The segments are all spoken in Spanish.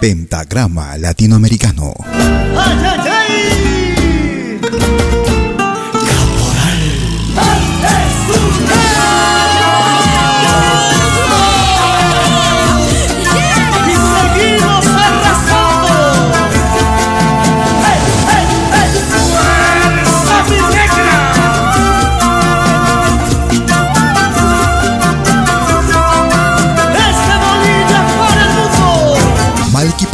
Pentagrama Latinoamericano. Ay, ay, ay.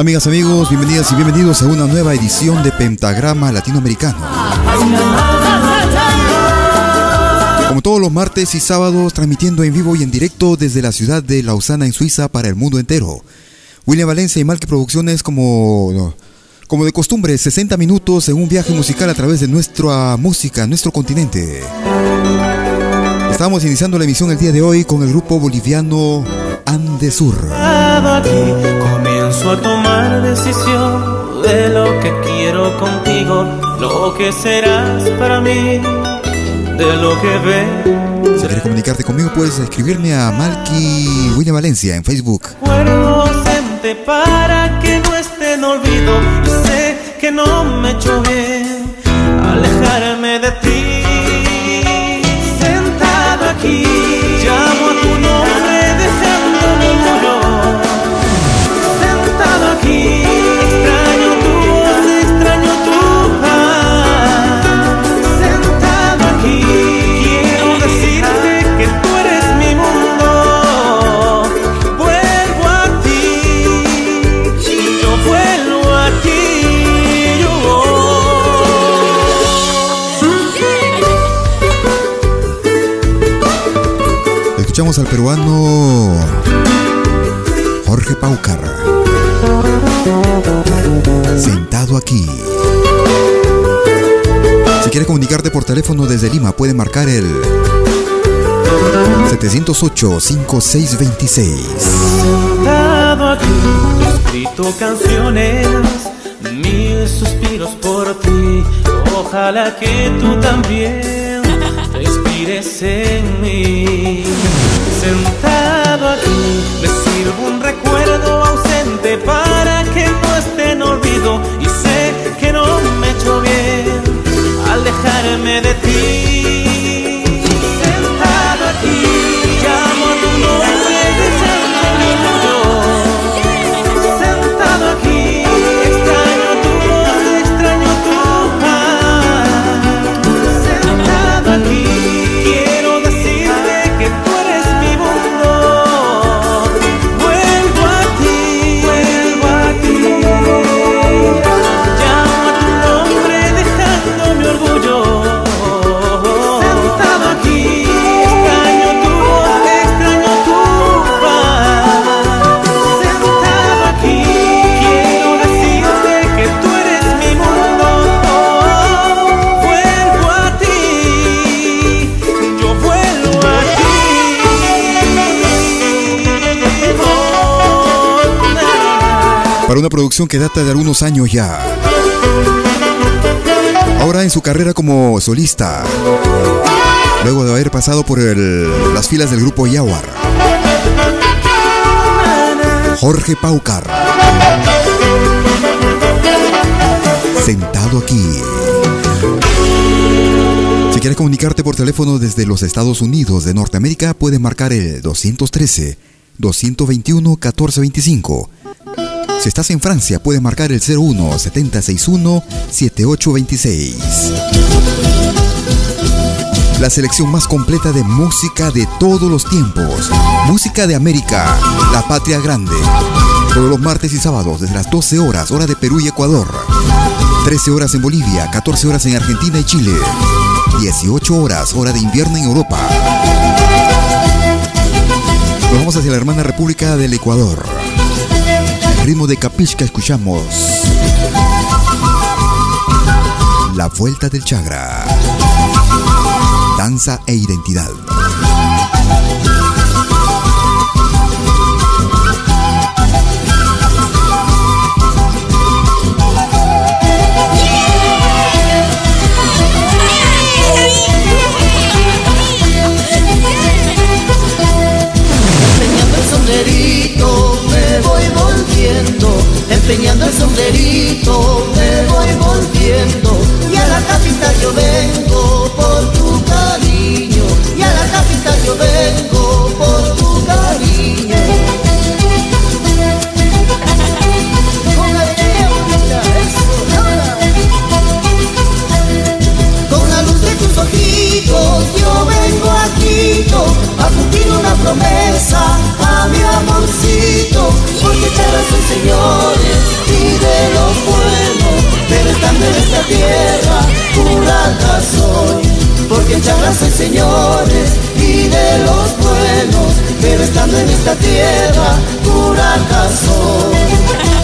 Amigas, amigos? Bienvenidas y bienvenidos a una nueva edición de Pentagrama Latinoamericano. Como todos los martes y sábados, transmitiendo en vivo y en directo desde la ciudad de Lausana, en Suiza, para el mundo entero. William Valencia y Malque Producciones, como, como de costumbre, 60 minutos en un viaje musical a través de nuestra música, nuestro continente. Estamos iniciando la emisión el día de hoy con el grupo boliviano Andesur. A tomar decisión de lo que quiero contigo, lo que serás para mí, de lo que ves. Si quieres comunicarte conmigo, puedes escribirme a Malky William Valencia en Facebook. Recuerdo ausente para que no esté en olvido. Y sé que no me he hecho bien alejarme de Escuchamos al peruano Jorge Paucar. Sentado aquí. Si quieres comunicarte por teléfono desde Lima, puede marcar el 708-5626. Sentado aquí, escrito canciones, mil suspiros por ti. Ojalá que tú también te inspires en mí. Me sirvo un recuerdo ausente para que no esté en olvido. Y sé que no me he hecho bien alejarme de ti. Para una producción que data de algunos años ya. Ahora en su carrera como solista. Luego de haber pasado por las filas del grupo Yawar. Jorge Paucar. Sentado aquí. Si quieres comunicarte por teléfono desde los Estados Unidos de Norteamérica, puedes marcar el 213-221-1425. Si estás en Francia, puedes marcar el 01-761-7826. La selección más completa de música de todos los tiempos. Música de América, la patria grande. Todos los martes y sábados desde las 12 horas, hora de Perú y Ecuador. 13 horas en Bolivia, 14 horas en Argentina y Chile. 18 horas, hora de invierno en Europa. Nos vamos hacia la hermana República del Ecuador. Ritmo de Capisca escuchamos. La vuelta del Chagra. Danza e identidad. Sombrerito Empeñando el sombrerito me voy volviendo Y a la capital yo vengo por tu cariño Y a la capital yo vengo por tu cariño. Con la luz de tus ojitos yo vengo a Quito a cumplir una promesa mi amorcito porque tierra soy señores y de los buenos pero estando en esta tierra pura soy porque Chabra soy señores y de los buenos pero estando en esta tierra pura soy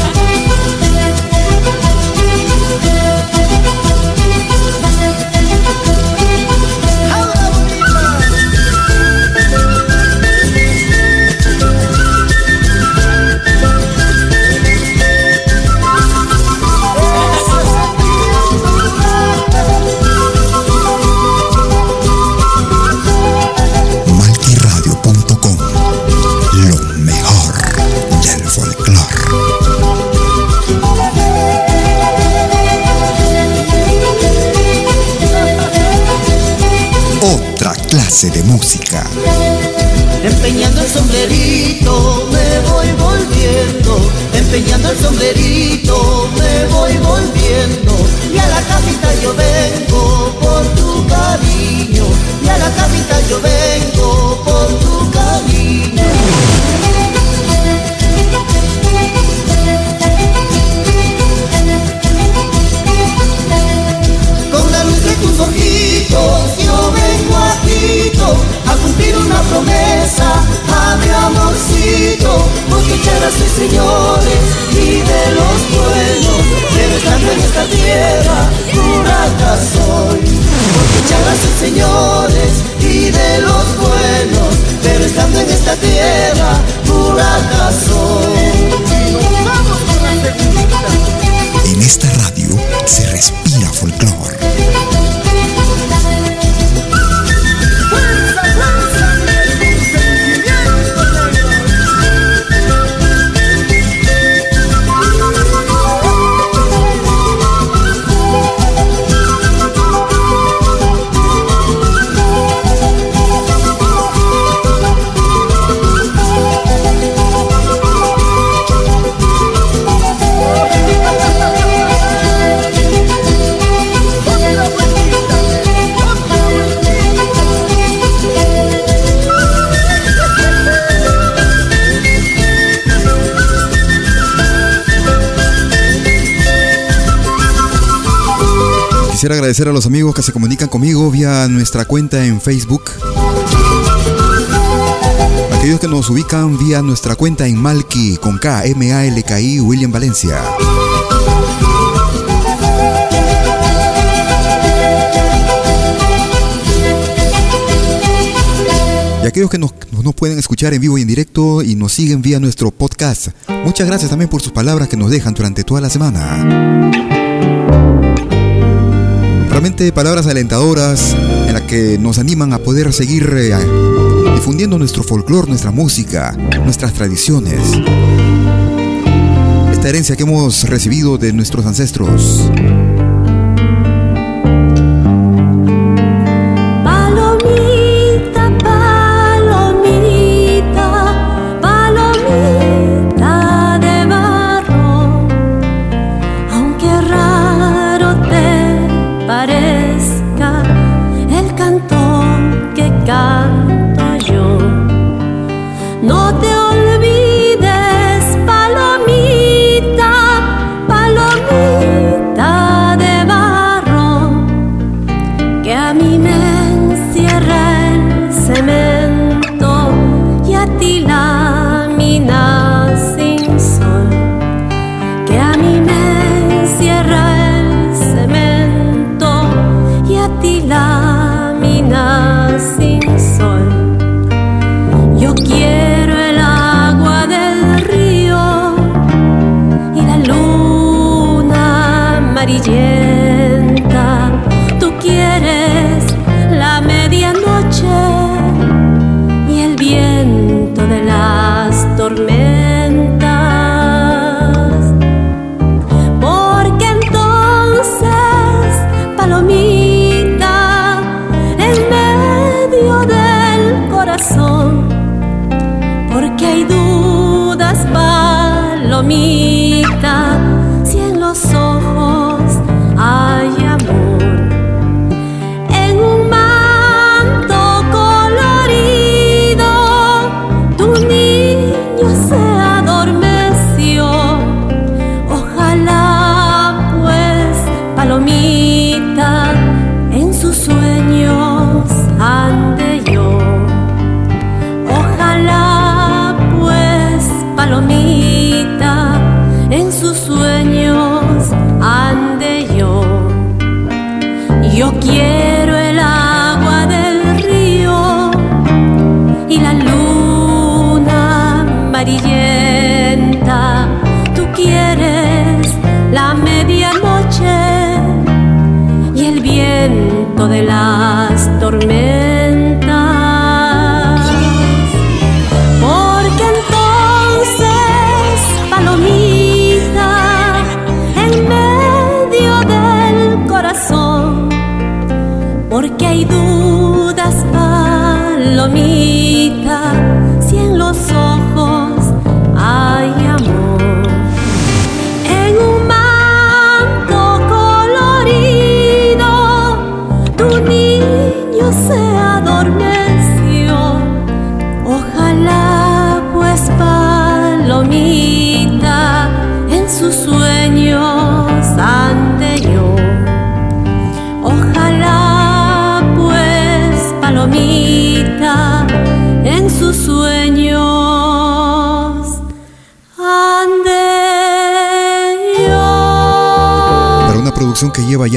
Quisiera agradecer a los amigos que se comunican conmigo vía nuestra cuenta en Facebook. Aquellos que nos ubican vía nuestra cuenta en Malki con K, M A L K I William Valencia. Y aquellos que nos, nos, pueden escuchar en vivo y en directo y nos siguen vía nuestro podcast. Muchas gracias también por sus palabras que nos dejan durante toda la semana. Realmente palabras alentadoras en las que nos animan a poder seguir eh, difundiendo nuestro folclore, nuestra música, nuestras tradiciones. Esta herencia que hemos recibido de nuestros ancestros. 的结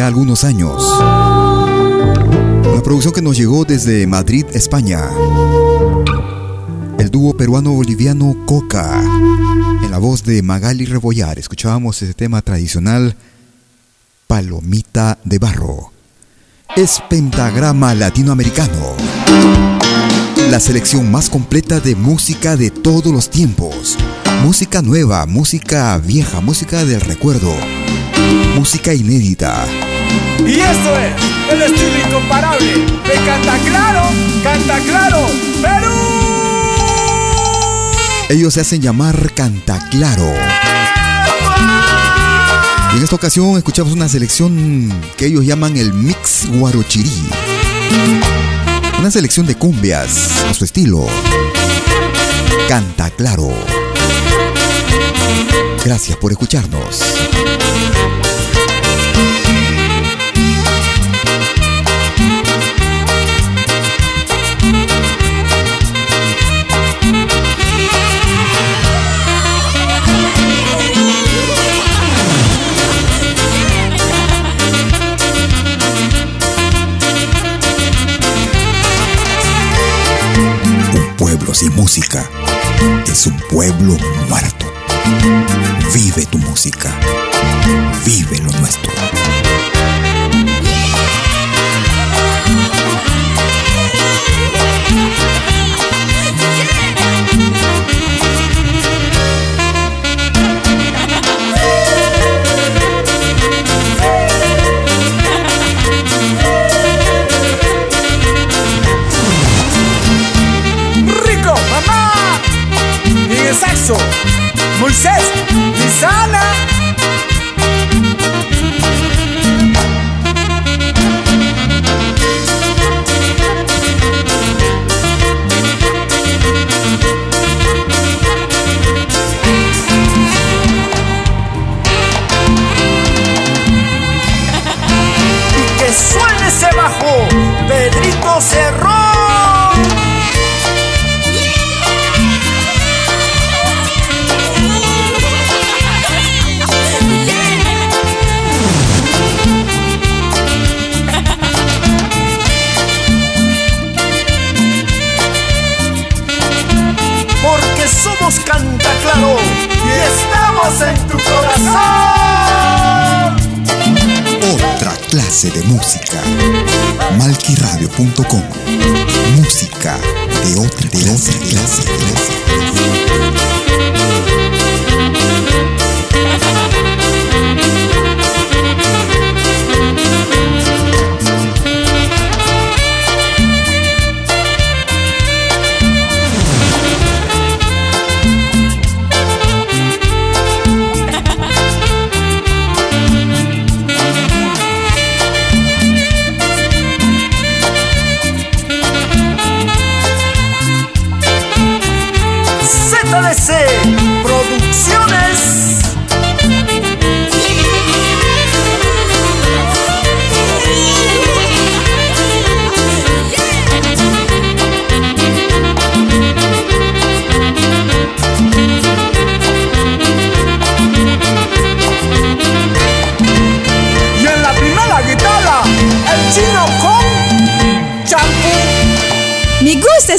algunos años. Una producción que nos llegó desde Madrid, España. El dúo peruano-boliviano Coca. En la voz de Magali Rebollar escuchábamos ese tema tradicional Palomita de Barro. Es pentagrama latinoamericano. La selección más completa de música de todos los tiempos. Música nueva, música vieja, música del recuerdo. Música inédita. Y esto es el estilo incomparable de Canta Claro, Canta Claro, Perú. Ellos se hacen llamar Canta Claro. Y en esta ocasión escuchamos una selección que ellos llaman el Mix Guarochirí. Una selección de cumbias a su estilo. Canta Claro. Gracias por escucharnos. Pueblo sin música es un pueblo muerto. Vive tu música. Vive lo nuestro.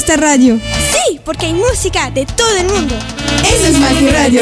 Esta radio. Sí, porque hay música de todo el mundo. Eso es Malqui Radio.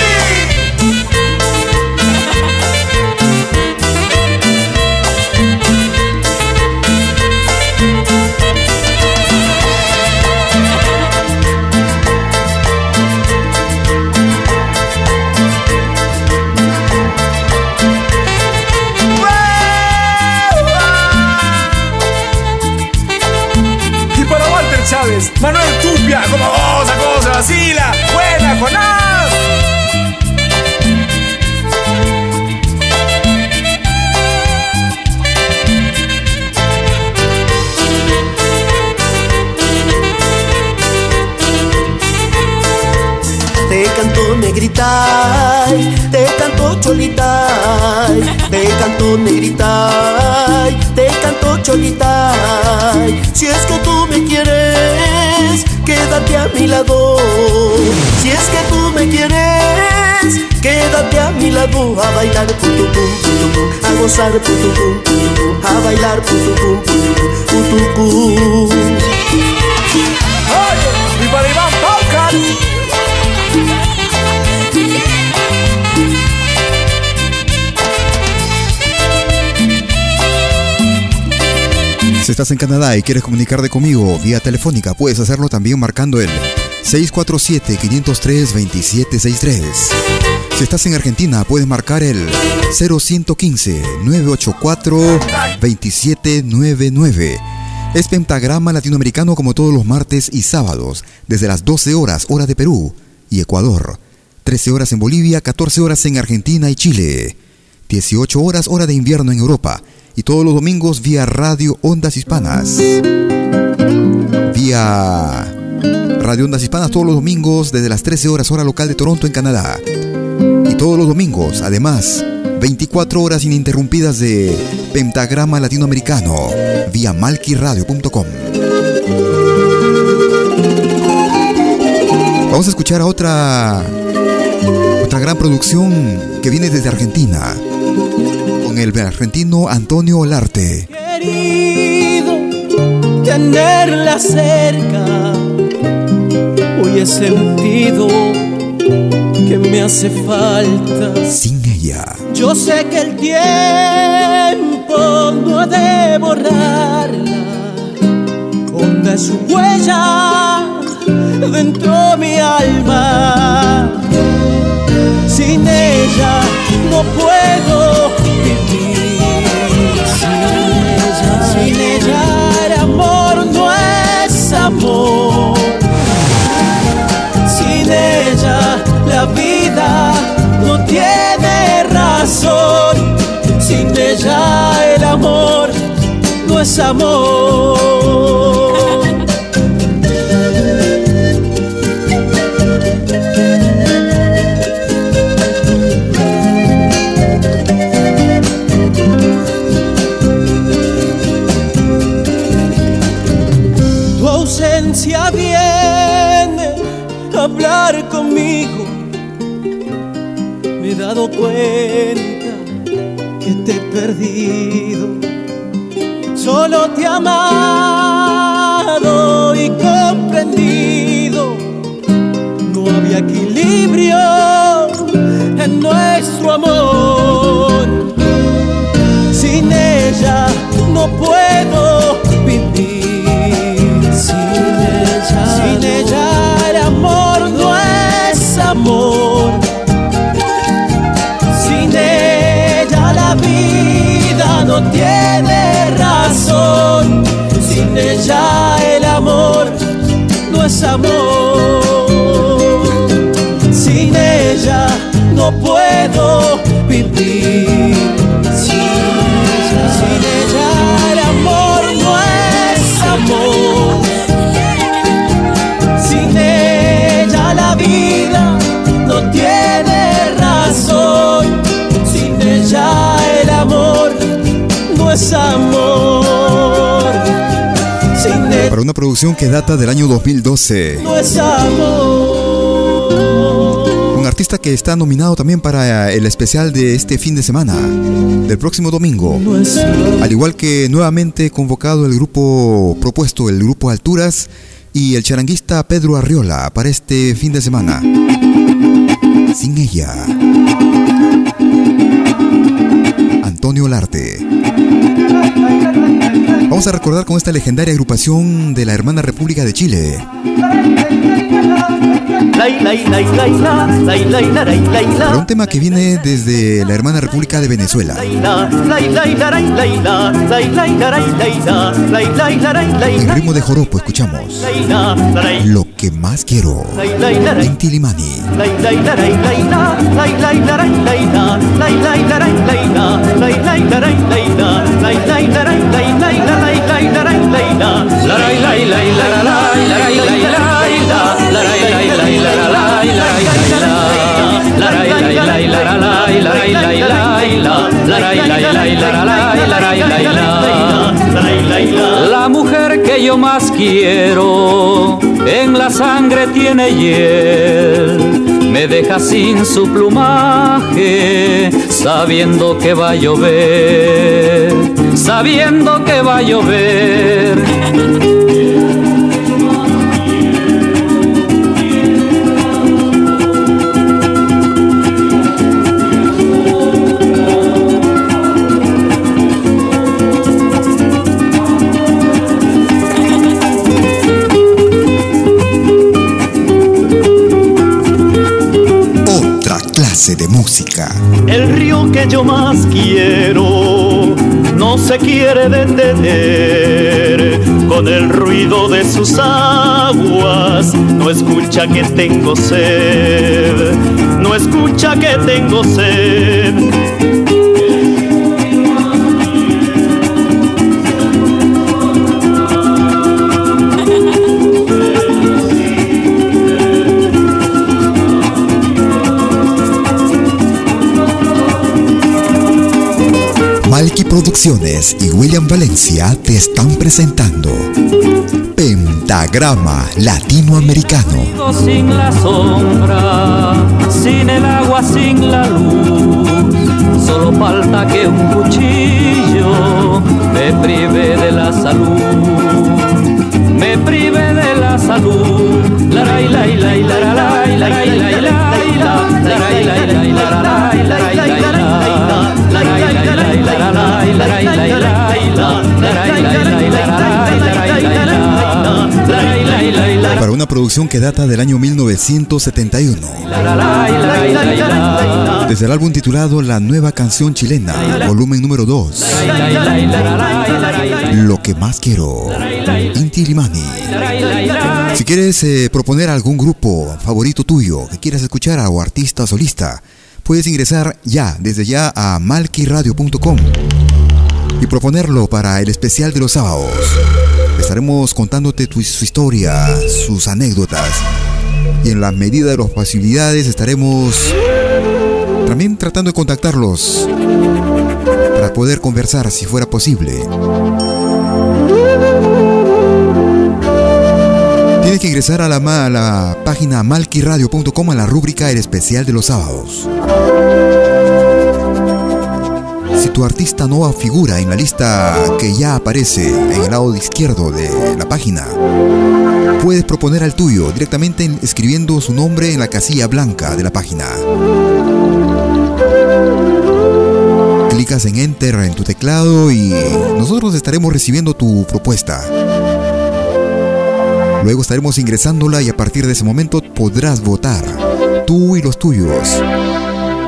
Cumbia, como goza, cómo se vacila. Buena, Jonás. Te canto negrita, te canto cholita, te canto negrita, te canto cholita. Si es que mi lado. Si es que tú me quieres, quédate a mi lado a bailar putu pum putu pum, a gozar putu pum putu pum, a bailar putu pum putu pum, putu pum. Oye, mi para Iván. Si estás en Canadá y quieres comunicarte conmigo vía telefónica, puedes hacerlo también marcando el 647-503-2763. Si estás en Argentina, puedes marcar el 0115-984-2799. Es pentagrama latinoamericano como todos los martes y sábados, desde las 12 horas, hora de Perú y Ecuador. 13 horas en Bolivia, 14 horas en Argentina y Chile. 18 horas, hora de invierno en Europa y todos los domingos vía Radio Ondas Hispanas. Vía Radio Ondas Hispanas todos los domingos desde las 13 horas hora local de Toronto en Canadá. Y todos los domingos, además, 24 horas ininterrumpidas de Pentagrama Latinoamericano vía malquiradio.com. Vamos a escuchar a otra otra gran producción que viene desde Argentina con el argentino Antonio Olarte. Querido tenerla cerca, hoy he sentido que me hace falta. Sin ella, Yo sé que el tiempo no ha de borrarla, honda es su huella dentro mi alma. Sin ella no puedo amor. Amado y comprendido. No había equilibrio en nuestro amor. Sin ella no puedo vivir. Sin ella, sin ella el amor no es amor. Sin ella la vida no tiene. Ella el amor no es amor. Sin ella no puedo vivir. Sin ella el amor no es amor. Sin ella la vida no tiene razón. Sin ella el amor no es amor. Producción que data del año 2012. no es amor. Un artista que está nominado también para el especial de este fin de semana, del próximo domingo. No. Al igual que nuevamente convocado el grupo propuesto, el grupo Alturas y el charanguista Pedro Arriola para este fin de semana. Sin ella. Antonio Larte. Vamos a recordar con esta legendaria agrupación de la hermana República de Chile. Para un tema que viene desde la hermana República de Venezuela. En ritmo de joropo escuchamos Lo que más quiero en Tilimani la la la la mujer que yo más quiero en la sangre tiene hiel, me deja sin su plumaje, sabiendo que va a llover, sabiendo que va a llover de música. El río que yo más quiero no se quiere detener con el ruido de sus aguas. No escucha que tengo sed, no escucha que tengo sed Producciones y William Valencia te están presentando Pentagrama Latinoamericano. Sin la sombra, sin el agua, sin la luz, solo falta que un cuchillo me prive de la salud, me prive de la salud. Para una producción que data del año 1971. Desde el álbum titulado La Nueva Canción Chilena, volumen número 2. Lo que más quiero, Inti Limani. Si quieres eh, proponer algún grupo favorito tuyo que quieras escuchar o artista solista, puedes ingresar ya, desde ya a malquiradio.com y proponerlo para el especial de los sábados. Estaremos contándote su historia, sus anécdotas y en la medida de las posibilidades estaremos también tratando de contactarlos para poder conversar si fuera posible. Tienes que ingresar a la, a la página malquiradio.com a la rúbrica El especial de los sábados. Si tu artista no figura en la lista que ya aparece en el lado izquierdo de la página, puedes proponer al tuyo directamente escribiendo su nombre en la casilla blanca de la página. Clicas en Enter en tu teclado y nosotros estaremos recibiendo tu propuesta. Luego estaremos ingresándola y a partir de ese momento podrás votar, tú y los tuyos,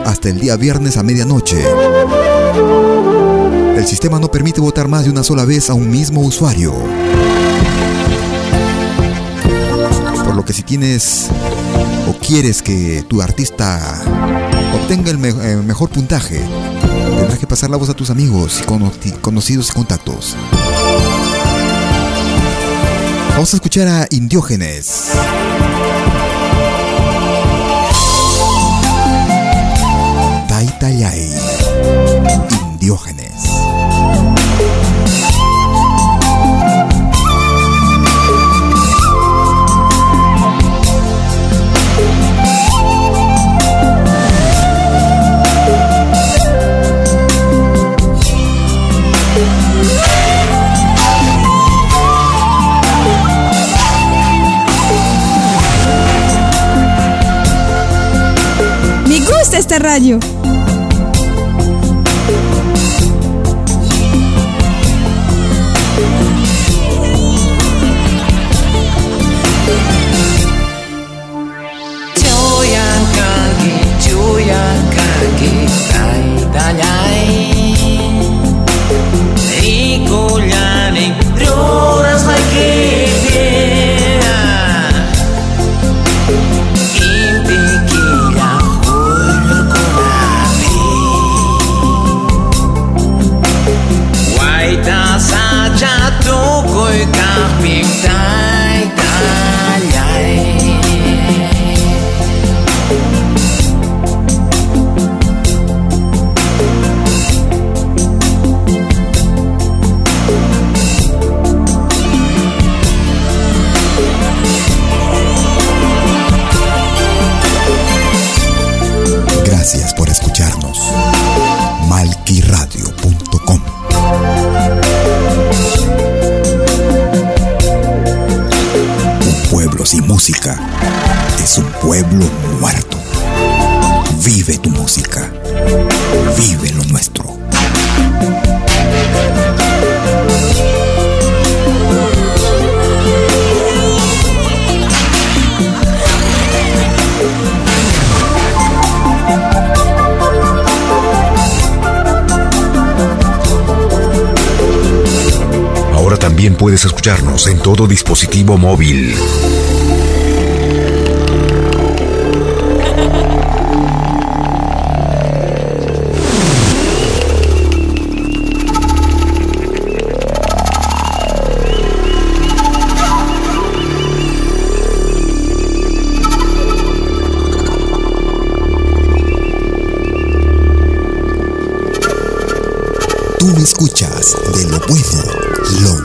hasta el día viernes a medianoche. El sistema no permite votar más de una sola vez a un mismo usuario. Por lo que si tienes o quieres que tu artista obtenga el, eh, mejor puntaje, tendrás que pasar la voz a tus amigos, conocidos y contactos. Vamos a escuchar a Indiógenes. Taitayay. Diógenes. Radio. さあじゃあどこへかみたい。Radio. puedes escucharnos en todo dispositivo móvil. Tú escuchas de lo bueno, lo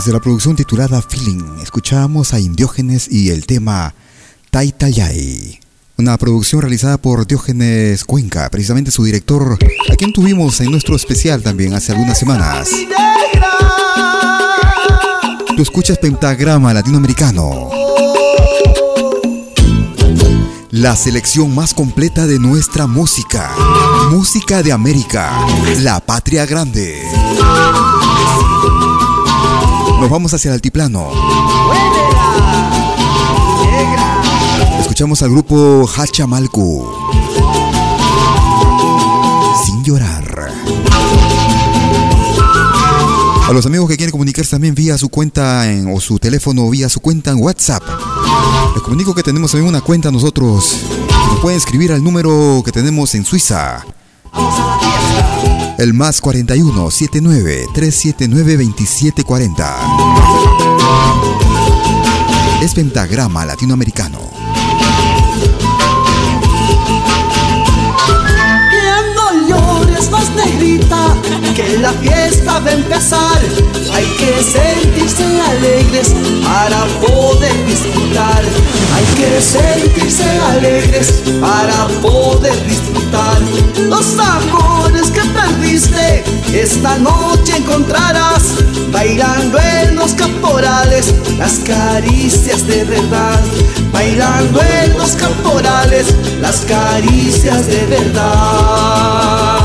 Desde la producción titulada Feeling, escuchábamos a Indiógenes y el tema Taitayay. Una producción realizada por Diógenes Cuenca, precisamente su director, a quien tuvimos en nuestro especial también hace algunas semanas. Tú escuchas Pentagrama Latinoamericano. La selección más completa de nuestra música. Música de América. La patria grande. Nos vamos hacia el altiplano. Escuchamos al grupo Hachamalcu. Sin llorar. A los amigos que quieren comunicarse también vía su cuenta en, o su teléfono vía su cuenta en WhatsApp. Les comunico que tenemos también una cuenta nosotros. Nos pueden escribir al número que tenemos en Suiza. El más 41 79 379 2740. Es pentagrama latinoamericano. Más negrita, que la fiesta va a empezar. Hay que sentirse alegres para poder disfrutar. Hay que sentirse alegres para poder disfrutar. Los amores que perdiste, esta noche encontrarás. Bailando en los caporales, las caricias de verdad. Bailando en los caporales, las caricias de verdad.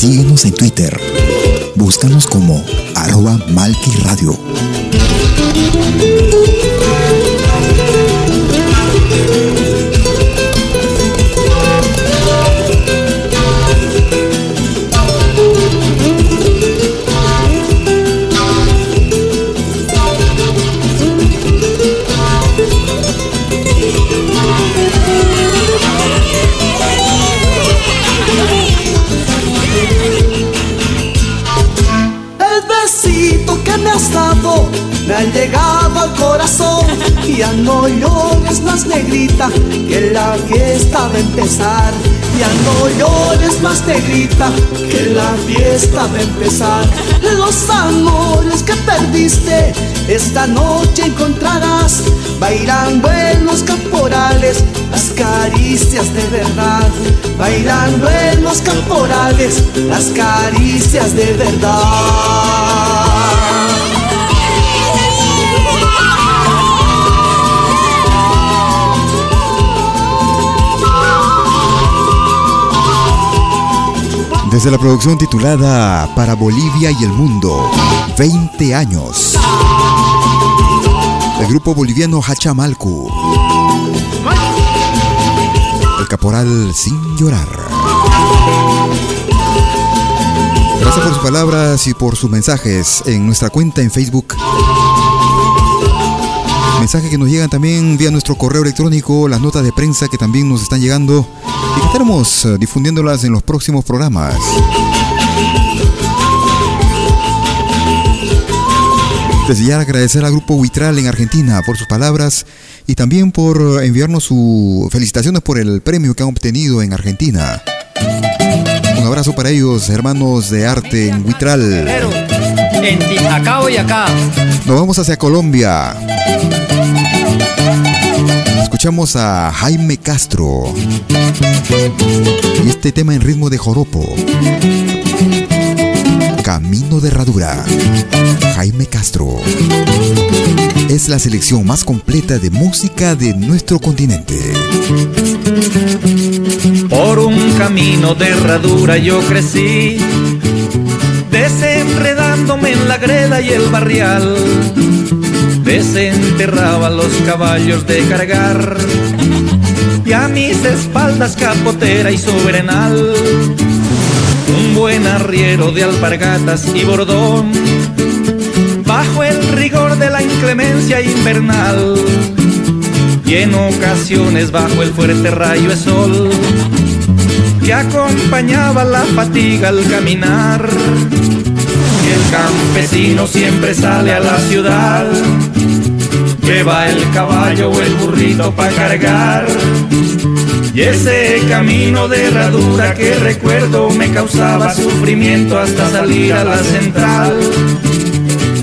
Síguenos en Twitter. Búscanos como arroba Malki Radio. Corazón. Ya no llores más negrita, que la fiesta va a empezar. Ya no llores más negrita, que la fiesta va a empezar. Los amores que perdiste, esta noche encontrarás. Bailando en los caporales, las caricias de verdad. Bailando en los caporales, las caricias de verdad. Desde la producción titulada Para Bolivia y el Mundo, 20 años. El grupo boliviano Hachamalcu. El caporal Sin Llorar. Gracias por sus palabras y por sus mensajes en nuestra cuenta en Facebook. Mensajes que nos llegan también vía nuestro correo electrónico, las notas de prensa que también nos están llegando y que estaremos eh, difundiéndolas en los próximos programas. Desde ya agradecer al grupo Huitral en Argentina por sus palabras y también por enviarnos sus felicitaciones por el premio que han obtenido en Argentina. Un abrazo para ellos, hermanos de arte en Huitral. En acá y acá. Nos vamos hacia Colombia. Escuchamos a Jaime Castro. Y este tema en ritmo de joropo. Camino de Herradura. Jaime Castro. Es la selección más completa de música de nuestro continente. Por un camino de herradura yo crecí, la greda y el barrial. Desenterraba los caballos de cargar y a mis espaldas capotera y sobrenal. Un buen arriero de alpargatas y bordón, bajo el rigor de la inclemencia invernal y en ocasiones bajo el fuerte rayo de sol que acompañaba la fatiga al caminar. El campesino siempre sale a la ciudad, lleva el caballo o el burrito para cargar. Y ese camino de herradura que recuerdo me causaba sufrimiento hasta salir a la central.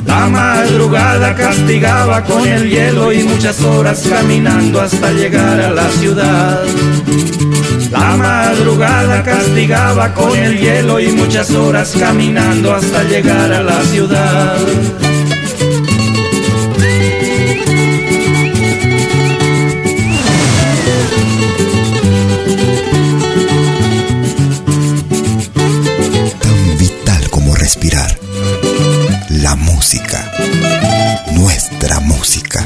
La madrugada castigaba con el hielo y muchas horas caminando hasta llegar a la ciudad. La madrugada castigaba con el hielo y muchas horas caminando hasta llegar a la ciudad. Tan vital como respirar. La música. Nuestra música.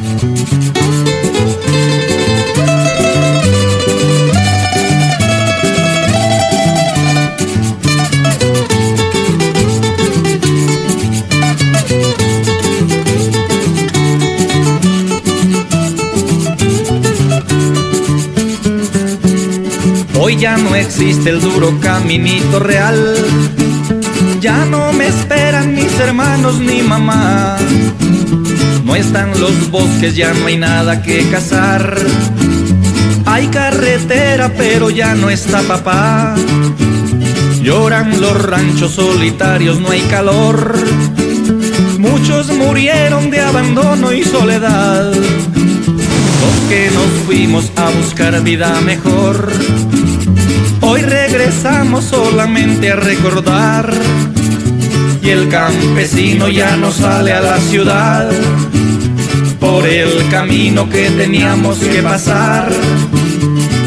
Hoy ya no existe el duro caminito real. Ya no me esperan mis hermanos ni mamá. No están los bosques, ya no hay nada que cazar. Hay carretera, pero ya no está papá. Lloran los ranchos solitarios, no hay calor. Muchos murieron de abandono y soledad. Los nos fuimos a buscar vida mejor. Hoy regresamos solamente a recordar. Y el campesino ya no sale a la ciudad por el camino que teníamos que pasar.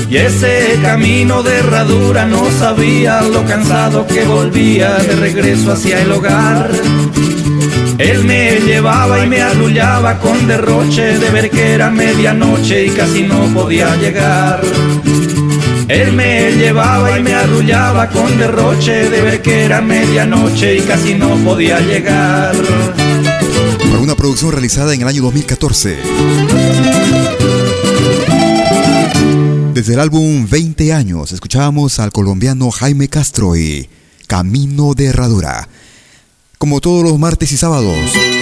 Y ese camino de herradura no sabía lo cansado que volvía de regreso hacia el hogar. Él me llevaba y me arrullaba con derroche de ver que era medianoche y casi no podía llegar. Él me llevaba y me arrullaba con derroche de ver que era medianoche y casi no podía llegar. Para una producción realizada en el año 2014. Desde el álbum 20 años escuchábamos al colombiano Jaime Castro y Camino de Herradura. Como todos los martes y sábados,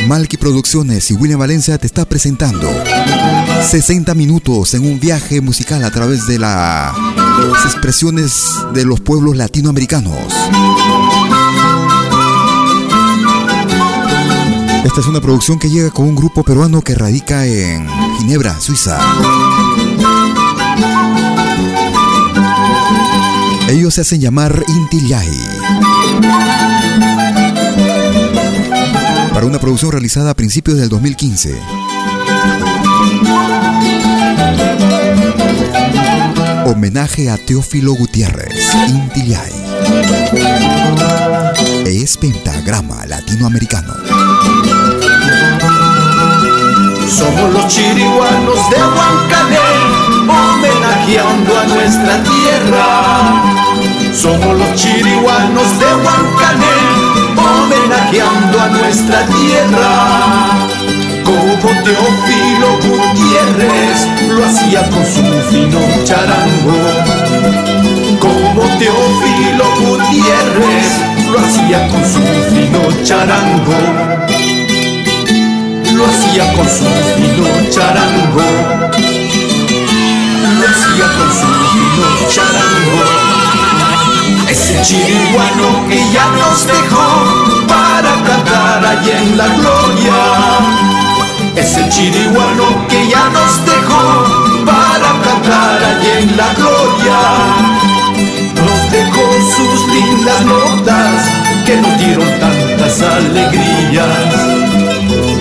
Malky Producciones y William Valencia te está presentando 60 minutos en un viaje musical a través de las expresiones de los pueblos latinoamericanos. Esta es una producción que llega con un grupo peruano que radica en Ginebra, Suiza. Ellos se hacen llamar Intillay. Para una producción realizada a principios del 2015. Homenaje a Teófilo Gutiérrez, Intillay. Es pentagrama latinoamericano. Somos los chiriguanos de Huancané, homenajeando a nuestra tierra. Somos los chiriguanos de Huancané, homenajeando a nuestra tierra. Como Teófilo Gutiérrez lo hacía con su fino charango. Como Teófilo Gutiérrez lo hacía con su fino charango. Lo hacía con su fino charango. Lo hacía con su fino charango. Ese chiriguano que ya nos dejó para cantar allá en la gloria. Ese chiriguano que ya nos dejó para cantar allí en la gloria. Nos dejó sus lindas notas que nos dieron tantas alegrías.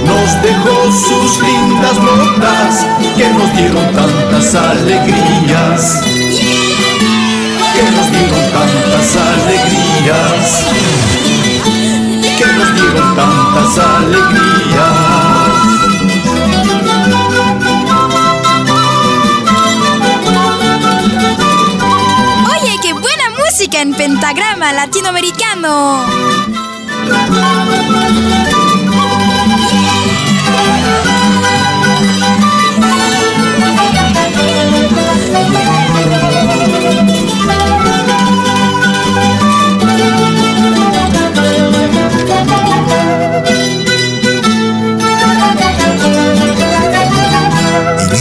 Nos dejó sus lindas notas que nos dieron tantas alegrías. Que nos dieron tantas alegrías. Que nos dieron tantas alegrías. en pentagrama latinoamericano.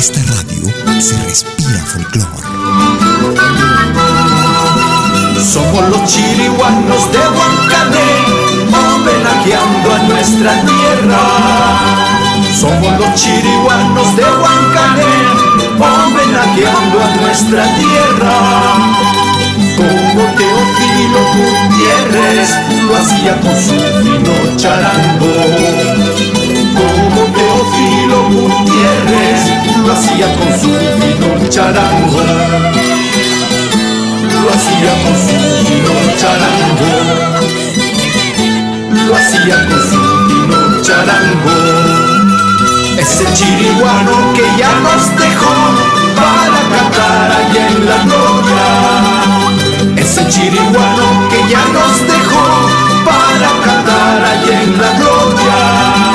Esta radio se respira folclore. Somos los chiriguanos de Huancané, homenajeando a nuestra tierra. Somos los chiriguanos de Huancané, homenajeando a nuestra tierra. Como Teófilo Gutiérrez lo hacía con su fino charango. Como Gutiérrez lo hacía con su fino charango lo hacía con su fino charango, lo hacía con su fino charango. Ese chiriguano que ya nos dejó para cantar allá en la gloria. Ese chiriguano que ya nos dejó para cantar allá en la gloria.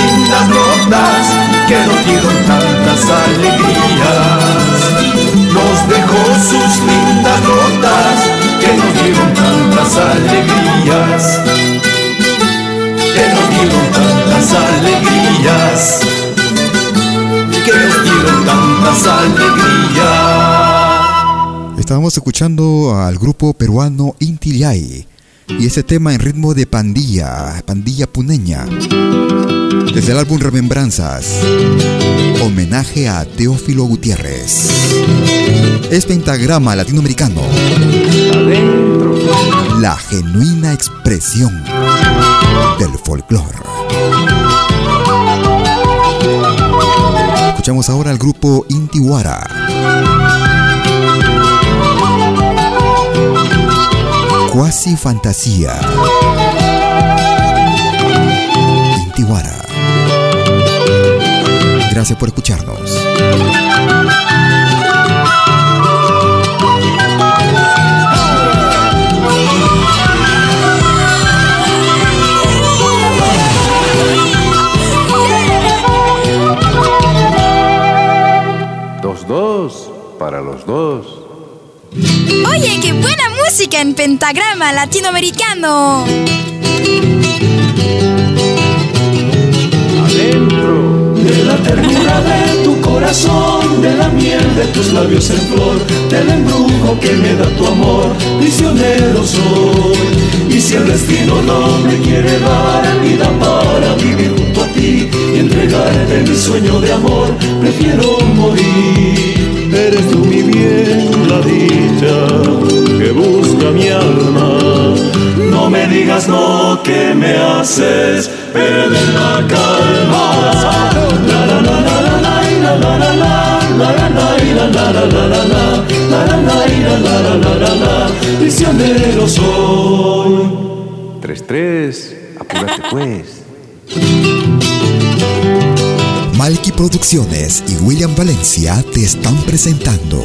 Lindas notas que nos dieron tantas alegrías. Nos dejó sus lindas notas que nos dieron tantas alegrías, que nos dieron tantas alegrías, que nos dieron tantas alegrías. Estábamos escuchando al grupo peruano Inti Yay y ese tema en ritmo de pandilla, pandilla puneña. Desde el álbum Remembranzas, homenaje a Teófilo Gutiérrez. Es pentagrama latinoamericano. La genuina expresión del folclore. Escuchamos ahora al grupo Intiwara. Cuasi fantasía. Intiwara. Gracias por escucharnos. En pentagrama latinoamericano. Adentro de la ternura de tu corazón, de la miel de tus labios en flor, del embrujo que me da tu amor, prisionero soy. Y si el destino no me quiere dar vida para vivir junto a ti y entregarte mi sueño de amor, prefiero morir. Eres tú mi bien, la dicha que busca mi alma. No me digas no que me haces perder la calma. La la la la la la la la la la la la la la la la la la prisionero soy. Tres, tres, apúrate pues. Malky Producciones y William Valencia te están presentando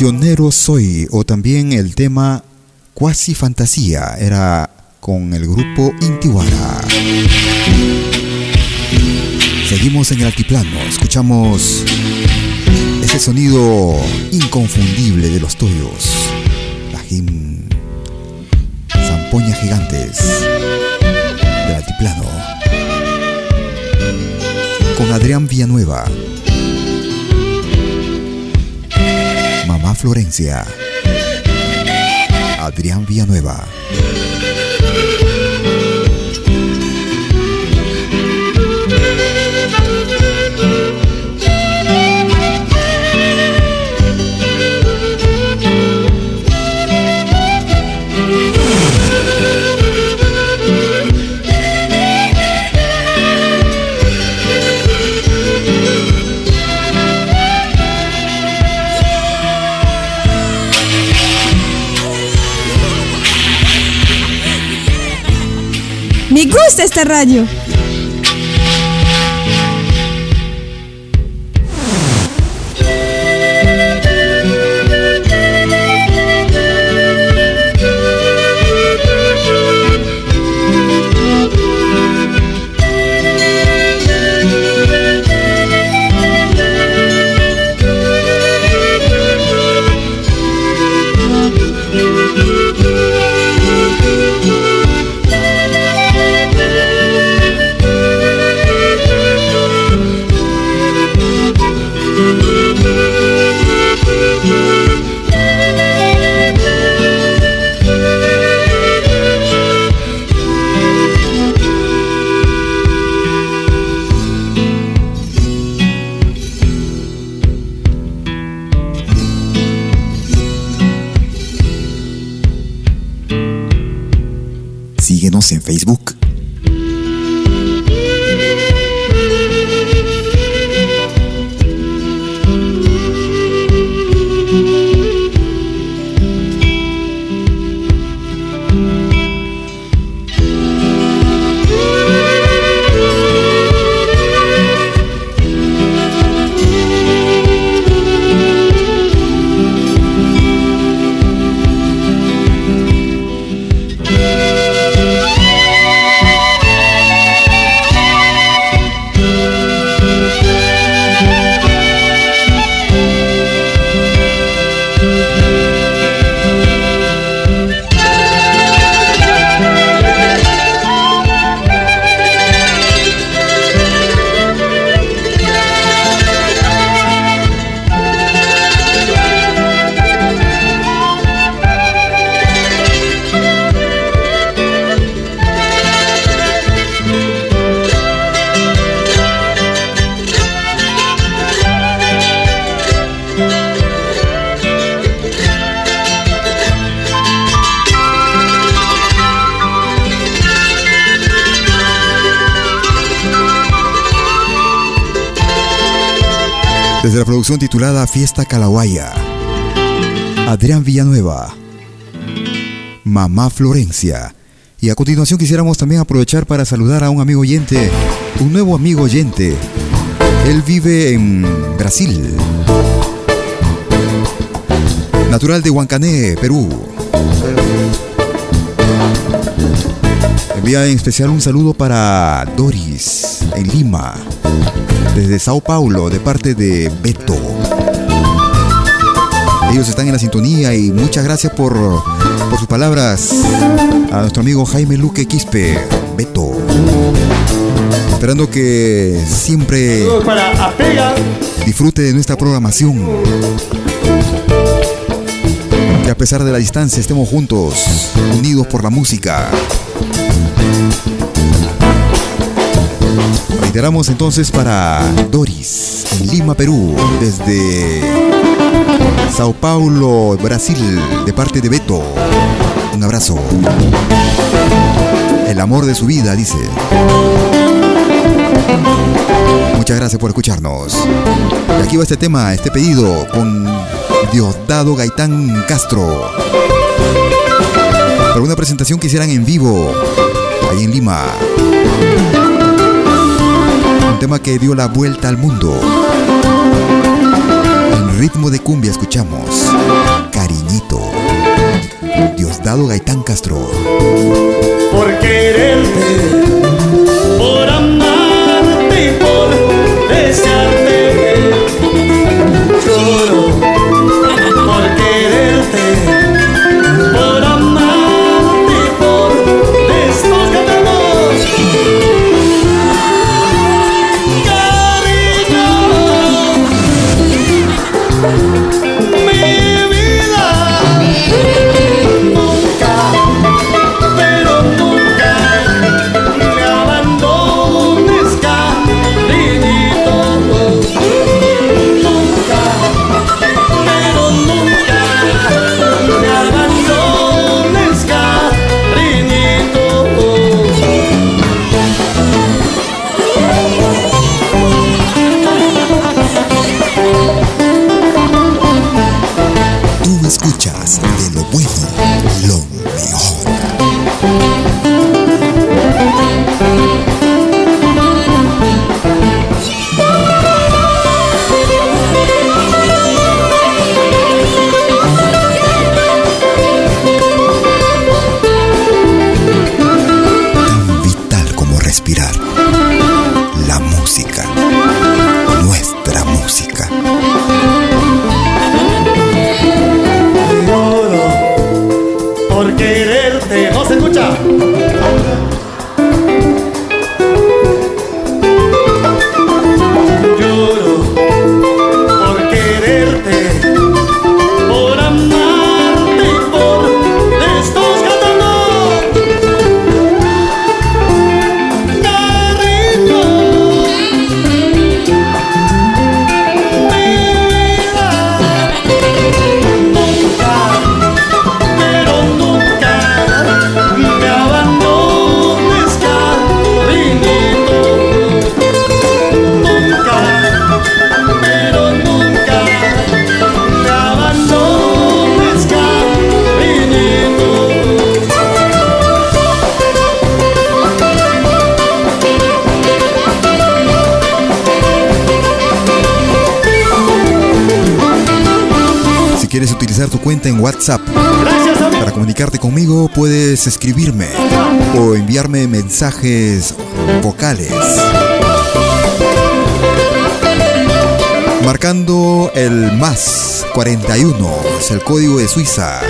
Prisionero soy, o también el tema Cuasi Fantasía, era con el grupo Intiwara. Seguimos en el altiplano, escuchamos ese sonido inconfundible de los toyos. La jim Zampoña Gigantes del altiplano. Con Adrián Villanueva. Florencia. Adrián Villanueva. Me gusta esta radio. Facebook. Titulada Fiesta Calahuaya. Adrián Villanueva. Mamá Florencia. Y a continuación quisiéramos también aprovechar para saludar a un amigo oyente, un nuevo amigo oyente. Él vive en Brasil. Natural de Huancané, Perú. Envía en especial un saludo para Doris, en Lima, desde Sao Paulo, de parte de Beto. Ellos están en la sintonía y muchas gracias por por sus palabras a nuestro amigo Jaime Luque Quispe, Beto. Esperando que siempre disfrute de nuestra programación. Que a pesar de la distancia estemos juntos, unidos por la música. Reiteramos entonces para Doris, en Lima, Perú, desde Sao Paulo, Brasil, de parte de Beto. Un abrazo. El amor de su vida, dice. Muchas gracias por escucharnos. Y aquí va este tema, este pedido con Diosdado Gaitán Castro. Para una presentación que hicieran en vivo, ahí en Lima. Tema que dio la vuelta al mundo. En ritmo de cumbia escuchamos Cariñito. Diosdado Gaitán Castro. Por quererte, por amarte y por desearte, lloro. Puedes escribirme o enviarme mensajes vocales. Marcando el más 41, es el código de Suiza.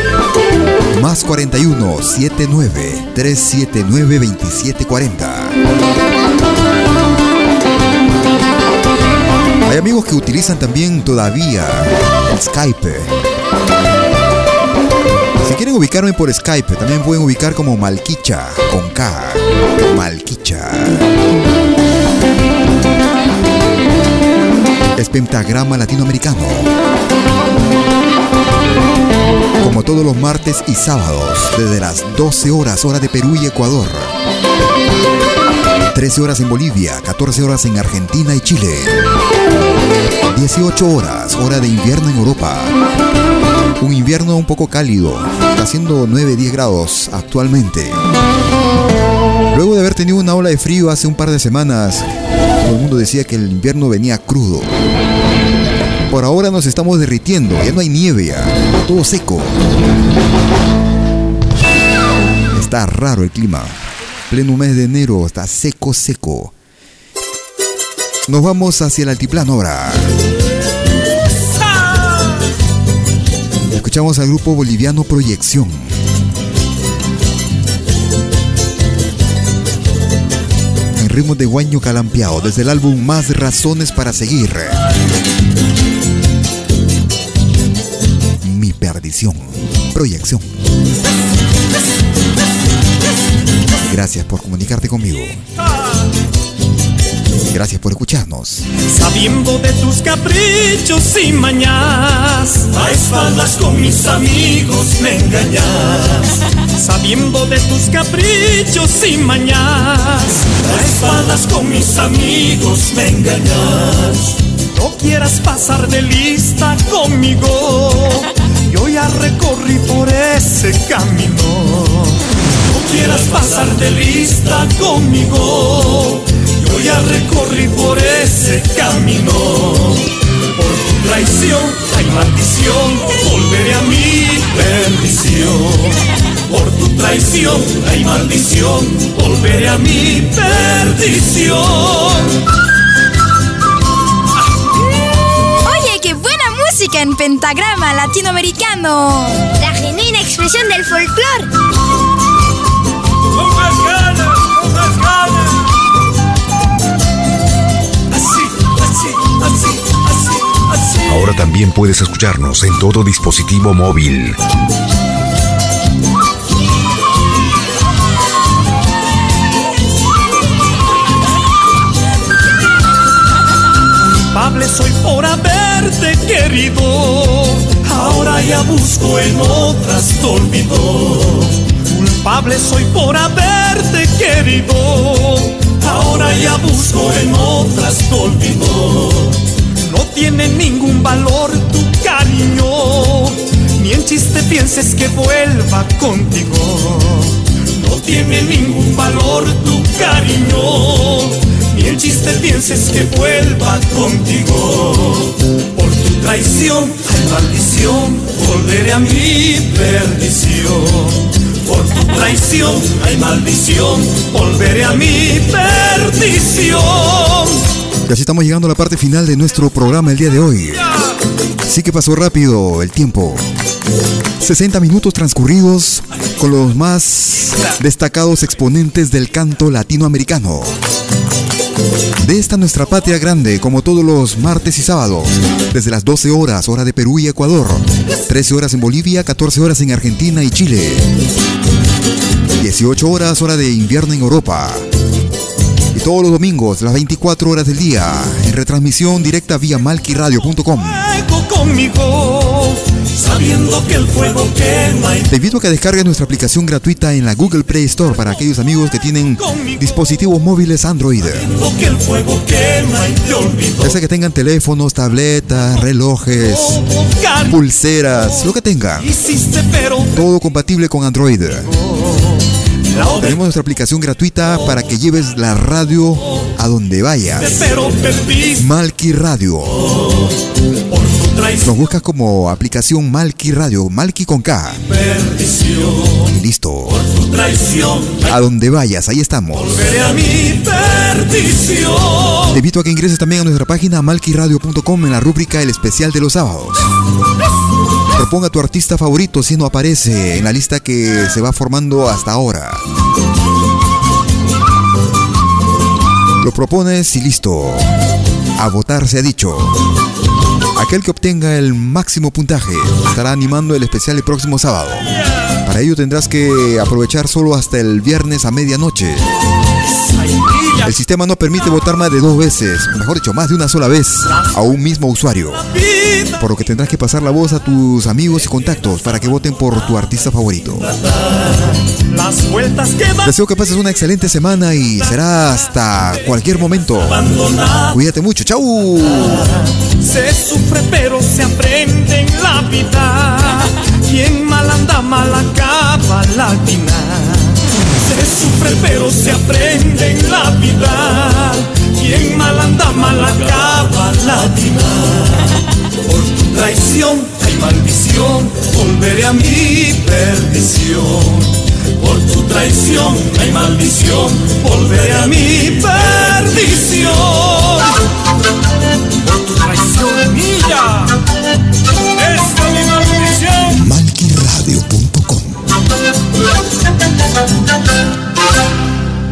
Más 41 79 379 2740. Hay amigos que utilizan también todavía Skype. Quieren ubicarme por Skype, también pueden ubicar como Malquicha, con K. Malquicha. Es pentagrama latinoamericano. Como todos los martes y sábados, desde las 12 horas, hora de Perú y Ecuador. 13 horas en Bolivia, 14 horas en Argentina y Chile. 18 horas, hora de invierno en Europa. Un invierno un poco cálido, haciendo 9-10 grados actualmente. Luego de haber tenido una ola de frío hace un par de semanas, todo el mundo decía que el invierno venía crudo. Por ahora nos estamos derritiendo, ya no hay nieve ya, todo seco. Está raro el clima. Pleno mes de enero, está seco, seco. Nos vamos hacia el altiplano ahora. Escuchamos al grupo boliviano Proyección. En ritmo de guaño calampeado, desde el álbum Más Razones para Seguir. Mi perdición. Proyección. Gracias por comunicarte conmigo. Gracias por escucharnos. Sabiendo de tus caprichos y mañas, a espaldas con mis amigos me engañas. Sabiendo de tus caprichos y mañas, a espaldas con mis amigos me engañas. No quieras pasar de lista conmigo, yo ya recorrí por ese camino. No quieras pasar de lista conmigo yo ya recorrí por ese camino. Por tu traición hay maldición, volveré a mi perdición. Por tu traición hay maldición, volveré a mi perdición. Oye, qué buena música en pentagrama latinoamericano. La genuina expresión del folclore. Ahora también puedes escucharnos en todo dispositivo móvil. Culpable soy por haberte querido, ahora ya busco en otras tu. Culpable soy por haberte querido, ahora ya busco en otras tu no tiene ningún valor tu cariño, ni en chiste pienses que vuelva contigo. No tiene ningún valor tu cariño, ni en chiste pienses que vuelva contigo. Por tu traición hay maldición, volveré a mi perdición. Por tu traición hay maldición, volveré a mi perdición. Y así estamos llegando a la parte final de nuestro programa el día de hoy. Sí que pasó rápido el tiempo. 60 minutos transcurridos con los más destacados exponentes del canto latinoamericano. De esta nuestra patria grande, como todos los martes y sábados, desde las 12 horas, hora de Perú y Ecuador, 13 horas en Bolivia, 14 horas en Argentina y Chile, 18 horas, hora de invierno en Europa, todos los domingos, las 24 horas del día, en retransmisión directa vía malquiradio.com. Te invito a que descargues nuestra aplicación gratuita en la Google Play Store para aquellos amigos que tienen dispositivos móviles Android. Ya sea que tengan teléfonos, tabletas, relojes, pulseras, lo que tengan. Todo compatible con Android. Tenemos nuestra aplicación gratuita para que lleves la radio a donde vayas. Malki Radio. Nos buscas como aplicación Malki Radio, Malki con K. Y listo. A donde vayas, ahí estamos. Te invito a que ingreses también a nuestra página malquiradio.com en la rúbrica El especial de los sábados. Proponga tu artista favorito si no aparece en la lista que se va formando hasta ahora. Lo propones y listo. A votar se ha dicho. Aquel que obtenga el máximo puntaje estará animando el especial el próximo sábado. Para ello tendrás que aprovechar solo hasta el viernes a medianoche. El sistema no permite votar más de dos veces, mejor dicho, más de una sola vez a un mismo usuario. Por lo que tendrás que pasar la voz a tus amigos y contactos para que voten por tu artista favorito. Deseo que pases una excelente semana y será hasta cualquier momento. Cuídate mucho, chau. Se sufre pero se aprende en la vida. Quien mal anda, mal Quien mal anda, mal acaba la vida. Por tu traición hay maldición, volveré a mi perdición. Por tu traición hay maldición, volveré a mi perdición. Por tu traición mía, esta es mi maldición.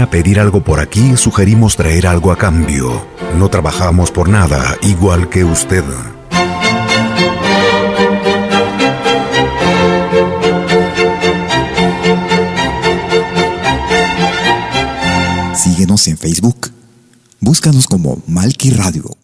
A pedir algo por aquí, sugerimos traer algo a cambio. No trabajamos por nada, igual que usted. Síguenos en Facebook. Búscanos como Malky Radio.